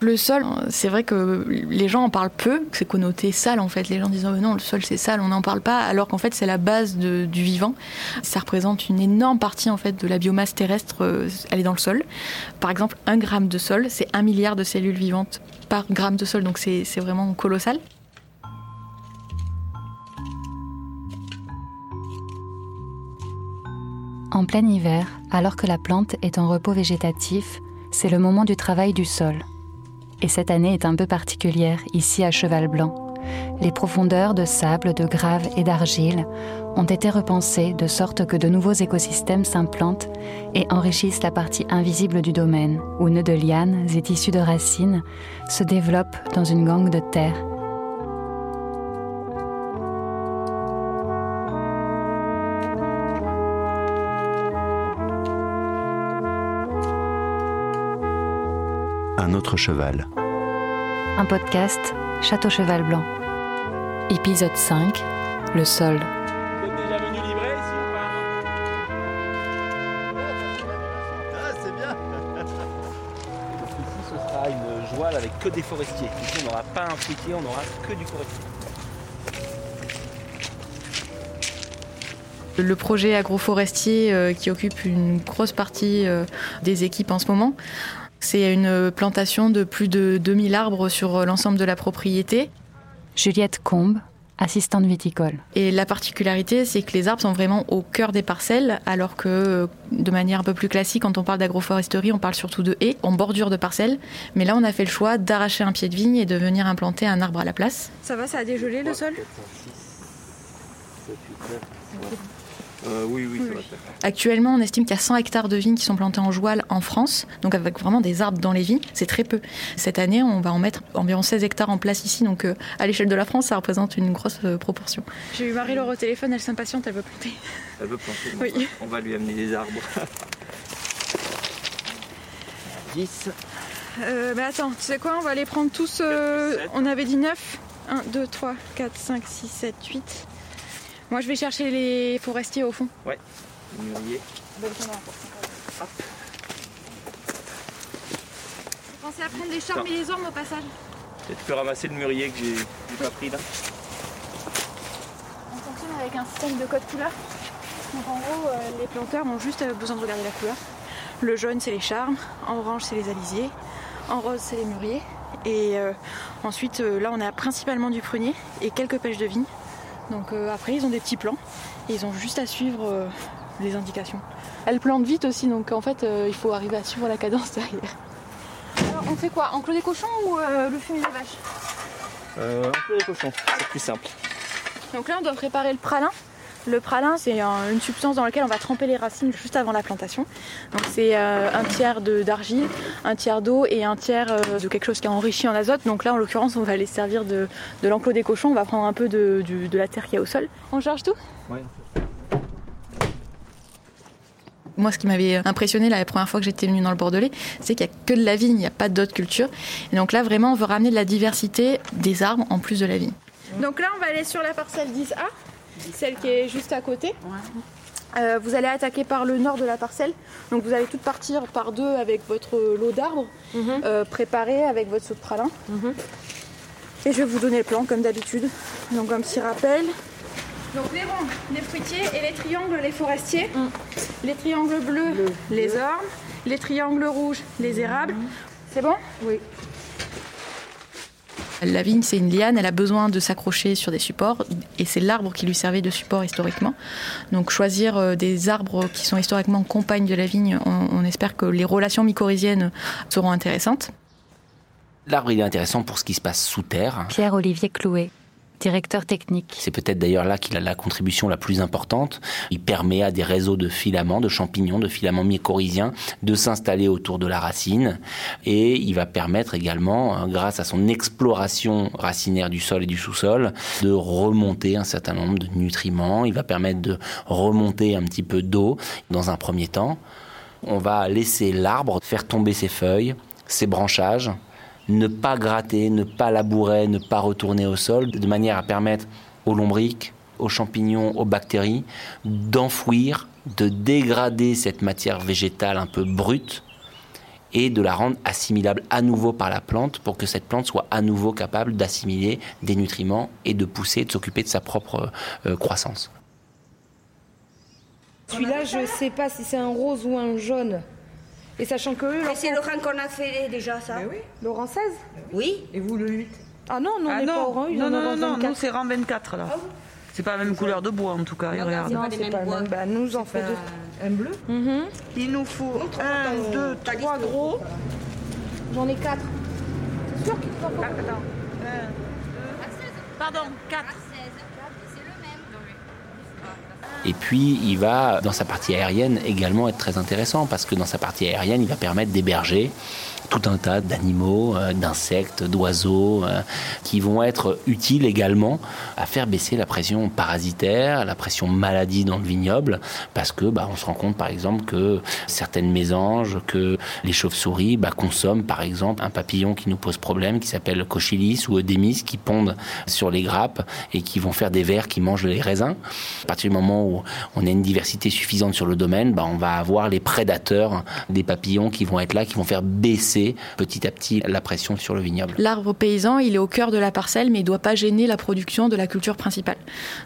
Le sol, c'est vrai que les gens en parlent peu, c'est connoté sale en fait. Les gens disent non, le sol c'est sale, on n'en parle pas, alors qu'en fait c'est la base du vivant. Ça représente une énorme partie en fait de la biomasse terrestre, euh, elle est dans le sol. Par exemple, un gramme de sol, c'est un milliard de cellules vivantes par gramme de sol, donc c'est vraiment colossal. En plein hiver, alors que la plante est en repos végétatif, c'est le moment du travail du sol. Et cette année est un peu particulière ici à Cheval Blanc. Les profondeurs de sable, de grave et d'argile ont été repensées de sorte que de nouveaux écosystèmes s'implantent et enrichissent la partie invisible du domaine, où nœuds de lianes et tissus de racines se développent dans une gangue de terre Cheval. Un podcast Château Cheval Blanc. Épisode 5 Le sol. Vous êtes déjà venu livrer ici ou pas Ah, c'est bien ici ce sera une joie avec que des forestiers. Ici on n'aura pas un fruitier, on n'aura que du forestier. Le projet agroforestier euh, qui occupe une grosse partie euh, des équipes en ce moment, c'est une plantation de plus de 2000 arbres sur l'ensemble de la propriété. Juliette Combe, assistante viticole. Et la particularité, c'est que les arbres sont vraiment au cœur des parcelles, alors que de manière un peu plus classique, quand on parle d'agroforesterie, on parle surtout de haies, en bordure de parcelles. Mais là, on a fait le choix d'arracher un pied de vigne et de venir implanter un arbre à la place. Ça va, ça a dégelé le sol? Euh, oui, oui, ça va faire. Actuellement, on estime qu'il y a 100 hectares de vignes qui sont plantés en joual en France, donc avec vraiment des arbres dans les vignes, c'est très peu. Cette année, on va en mettre environ 16 hectares en place ici, donc euh, à l'échelle de la France, ça représente une grosse euh, proportion. J'ai eu Marie-Laure au téléphone, elle s'impatiente, elle veut planter. Elle veut planter. donc Oui. On va lui amener des arbres. 10. Euh, mais attends, tu sais quoi, on va les prendre tous. euh, on avait dit 9. 1, 2, 3, 4, 5, 6, 7, 8. Moi, je vais chercher les forestiers au fond. Ouais. Mûrier. Pensez à prendre des charmes et les ormes au passage. Et tu peux ramasser le mûrier que j'ai pas pris là. On fonctionne avec un système de code couleur. Donc en gros, euh, les planteurs ont juste euh, besoin de regarder la couleur. Le jaune, c'est les charmes. En orange, c'est les alisiers. En rose, c'est les mûriers. Et euh, ensuite, euh, là, on a principalement du prunier et quelques pêches de vigne. Donc euh, après, ils ont des petits plans. Et ils ont juste à suivre euh, les indications. Elles plantent vite aussi, donc en fait, euh, il faut arriver à suivre la cadence derrière. Alors, on fait quoi? Enclos des cochons ou euh, le fumier des vaches? Euh, peu les cochons, c'est plus simple. Donc là, on doit préparer le pralin. Le pralin, c'est un- une substance dans laquelle on va tremper les racines juste avant la plantation. Donc c'est euh, un tiers de- d'argile, un tiers d'eau et un tiers euh, de quelque chose qui est enrichi en azote. Donc là, en l'occurrence, on va les servir de, de l'enclos des cochons. On va prendre un peu de, du- de la terre qu'il y a au sol. On charge tout? Ouais. Moi, ce qui m'avait impressionné la première fois que j'étais venue dans le Bordelais, c'est qu'il n'y a que de la vigne, il n'y a pas d'autres cultures. Et donc là, vraiment, on veut ramener de la diversité des arbres en plus de la vigne. Donc là, on va aller sur la parcelle 10A, celle qui est juste à côté. Euh, vous allez attaquer par le nord de la parcelle. Donc vous allez toutes partir par deux avec votre lot d'arbres, euh, préparé avec votre seau de pralin. Et je vais vous donner le plan comme d'habitude. Donc un petit rappel. Donc les ronds, les fruitiers et les triangles, les forestiers. Les triangles bleus, les ormes. Les triangles rouges, les érables. C'est bon? Oui. La vigne, c'est une liane, elle a besoin de s'accrocher sur des supports, et c'est l'arbre qui lui servait de support historiquement. Donc choisir euh, des arbres qui sont historiquement compagnes de la vigne, on, on espère que les relations mycorhiziennes seront intéressantes. L'arbre, il est intéressant pour ce qui se passe sous terre. Pierre-Olivier Clouet, directeur technique. C'est peut-être d'ailleurs là qu'il a la contribution la plus importante. Il permet à des réseaux de filaments, de champignons, de filaments mycorhiziens de s'installer autour de la racine. Et il va permettre également, hein, grâce à son exploration racinaire du sol et du sous-sol, de remonter un certain nombre de nutriments. Il va permettre de remonter un petit peu d'eau dans un premier temps. On va laisser l'arbre faire tomber ses feuilles, ses branchages, ne pas gratter, ne pas labourer, ne pas retourner au sol, de manière à permettre aux lombriques, aux champignons, aux bactéries d'enfouir, de dégrader cette matière végétale un peu brute et de la rendre assimilable à nouveau par la plante pour que cette plante soit à nouveau capable d'assimiler des nutriments et de pousser, de s'occuper de sa propre euh, croissance. Celui-là, je ne sais pas si c'est un rose ou un jaune. Et sachant que eux, c'est Laurent qu'on a fait déjà ça. oui. Laurent 16 Oui. Et vous le 8 Ah non, non, on ah n'est non. non, non, non, non, 24. nous c'est rang 24 là. c'est pas la même couleur de bois en tout cas, regarde. Non, c'est pas le même. Bah, nous en fait deux. Un bleu Mhm. Il nous faut un, deux, trois gros. J'en ai quatre. C'est sûr qu'il faut pas Pardon, 4. Et puis, il va, dans sa partie aérienne, également être très intéressant parce que dans sa partie aérienne, il va permettre d'héberger tout un tas d'animaux, euh, d'insectes, d'oiseaux euh, qui vont être utiles également à faire baisser la pression parasitaire, la pression maladie dans le vignoble parce que bah, on se rend compte par exemple que certaines mésanges, que les chauves-souris bah, consomment par exemple un papillon qui nous pose problème qui s'appelle Cochilis ou Eudémis qui pondent sur les grappes et qui vont faire des vers qui mangent les raisins. À partir du moment où on a une diversité suffisante sur le domaine, bah, on va avoir les prédateurs des papillons qui vont être là, qui vont faire baisser petit à petit la pression sur le vignoble. L'arbre paysan, il est au cœur de la parcelle, mais il ne doit pas gêner la production de la culture principale.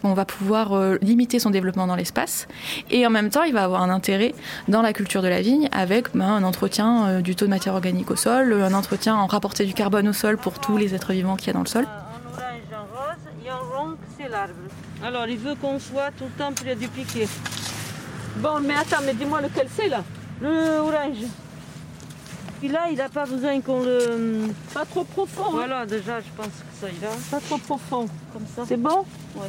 On va pouvoir euh, limiter son développement dans l'espace, et en même temps, il va avoir un intérêt dans la culture de la vigne avec ben, un entretien euh, du taux de matière organique au sol, un entretien en rapporter du carbone au sol pour tous les êtres vivants qu'il y a dans le sol. En orange, en rose, et en rond, c'est l'arbre. Alors, il veut qu'on soit tout le temps près du piquet. Bon, mais attends, mais dis-moi lequel c'est là? Le orange. Celui-là, il n'a pas besoin qu'on le. Pas trop profond. Voilà, déjà, je pense que ça ira. Pas trop profond, comme ça. C'est bon? Ouais.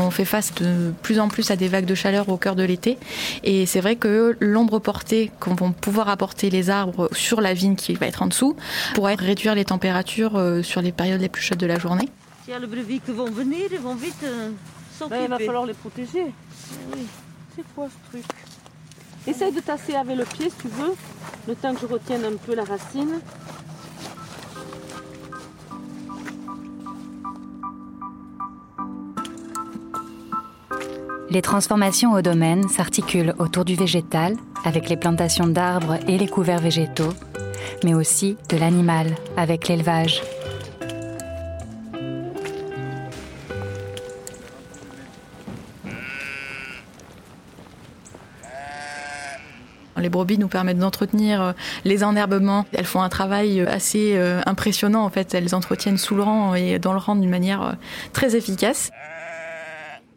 On fait face de plus en plus à des vagues de chaleur au cœur de l'été. Et c'est vrai que l'ombre portée qu'on vont pouvoir apporter les arbres sur la vigne qui va être en dessous pourrait réduire les températures euh, sur les périodes les plus chaudes de la journée. S'il y a le brevet qui vont venir, ils vont vite euh, s'occuper. il va falloir les protéger. Oui. C'est quoi ce truc? Essaye de tasser avec le pied si tu veux, le temps que je retienne un peu la racine. Les transformations au domaine s'articulent autour du végétal, avec les plantations d'arbres et les couverts végétaux, mais aussi de l'animal, avec l'élevage. Les brebis nous permettent d'entretenir euh, les enherbements. Elles font un travail euh, assez euh, impressionnant en fait. Elles entretiennent sous le rang et dans le rang d'une manière très efficace.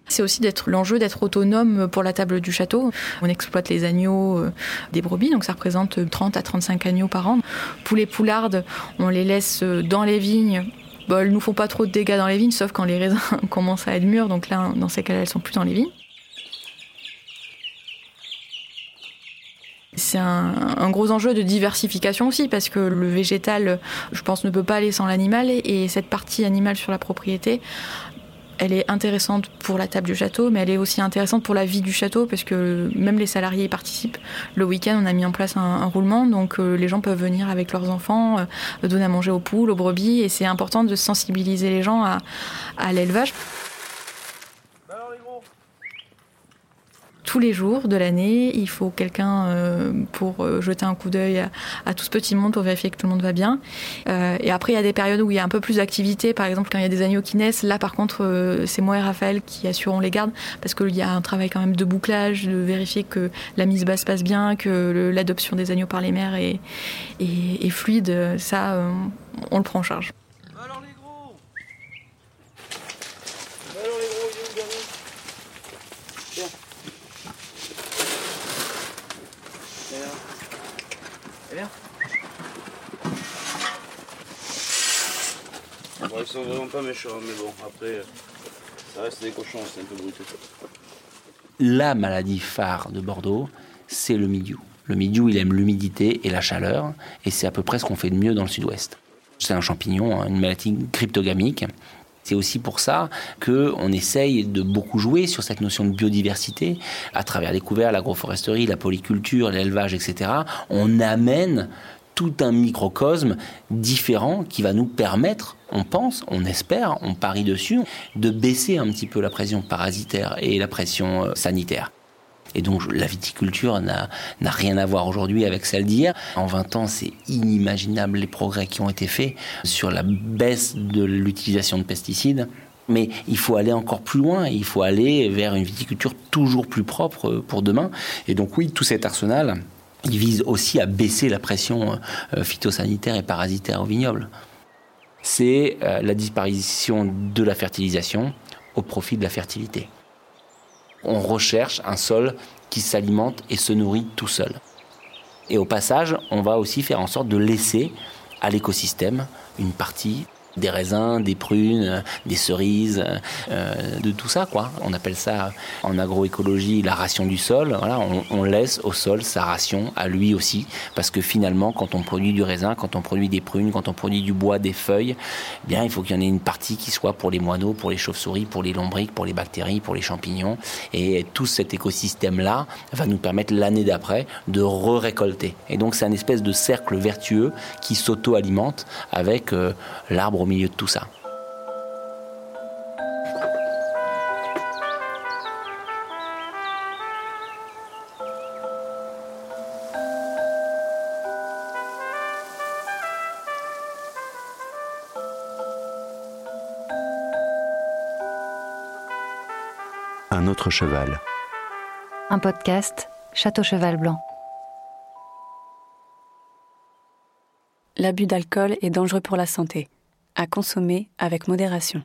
C'est aussi d'être l'enjeu d'être autonome pour la table du château. On exploite les agneaux des brebis, donc ça représente 30 à 35 agneaux par an. Poulets poulardes, on les laisse dans les vignes. Bon, elles nous font pas trop de dégâts dans les vignes, sauf quand les raisins commencent à être mûrs. Donc là, dans ces cas-là, elles sont plus dans les vignes. C'est un, gros enjeu de diversification aussi parce que le végétal, je pense, ne peut pas aller sans l'animal et cette partie animale sur la propriété, elle est intéressante pour la table du château, mais elle est aussi intéressante pour la vie du château parce que même les salariés y participent. Le week-end, on a mis en place un, roulement, donc euh, les gens peuvent venir avec leurs enfants, euh, donner à manger aux poules, aux brebis, et c'est important de sensibiliser les gens à l'élevage. Tous les jours de l'année, il faut quelqu'un euh, pour euh, jeter un coup d'œil à, tout ce petit monde pour vérifier que tout le monde va bien. Euh, et après, il y a des périodes où il y a un peu plus d'activité. Par exemple, quand il y a des agneaux qui naissent, là, par contre, c'est moi et Raphaël qui assurons les gardes parce qu'il y a un travail quand même de bouclage, de vérifier que la mise bas se passe bien, que l'adoption des agneaux par les mères est, fluide. Ça, on le prend en charge il est où Tiens. C'est bien. Bon, ils sont vraiment pas méchants, mais bon, après, ça reste des cochons, c'est un peu brut. La maladie phare de Bordeaux, c'est le mildiou. Le mildiou, il aime l'humidité et la chaleur, et c'est à peu près ce qu'on fait de mieux dans le sud-ouest. C'est un champignon, une maladie cryptogamique. C'est aussi pour ça qu'on essaye de beaucoup jouer sur cette notion de biodiversité à travers les couverts, l'agroforesterie, la polyculture, l'élevage, etc. On amène tout un microcosme différent qui va nous permettre, on pense, on espère, on parie dessus, de baisser un petit peu la pression parasitaire et la pression sanitaire. Et donc la viticulture n'a rien à voir aujourd'hui avec celle d'hier. En 20 ans, c'est inimaginable les progrès qui ont été faits sur la baisse de l'utilisation de pesticides. Mais il faut aller encore plus loin, il faut aller vers une viticulture toujours plus propre pour demain. Et donc oui, tout cet arsenal, il vise aussi à baisser la pression euh, phytosanitaire et parasitaire au vignoble. C'est euh, la disparition de la fertilisation au profit de la fertilité. On recherche un sol qui s'alimente et se nourrit tout seul. Et au passage, on va aussi faire en sorte de laisser à l'écosystème une partie des raisins, des prunes, des cerises, euh, de tout ça quoi. On appelle ça en agroécologie la ration du sol. Voilà, on, laisse au sol sa ration à lui aussi, parce que finalement, quand on produit du raisin, quand on produit des prunes, quand on produit du bois, des feuilles, eh bien il faut qu'il y en ait une partie qui soit pour les moineaux, pour les chauves-souris, pour les lombriques, pour les bactéries, pour les champignons, et tout cet écosystème là va nous permettre l'année d'après de re-récolter. Et donc c'est un espèce de cercle vertueux qui s'auto-alimente avec euh, l'arbre au milieu de tout ça. Un autre cheval. Un podcast Château Cheval Blanc. L'abus d'alcool est dangereux pour la santé à consommer avec modération.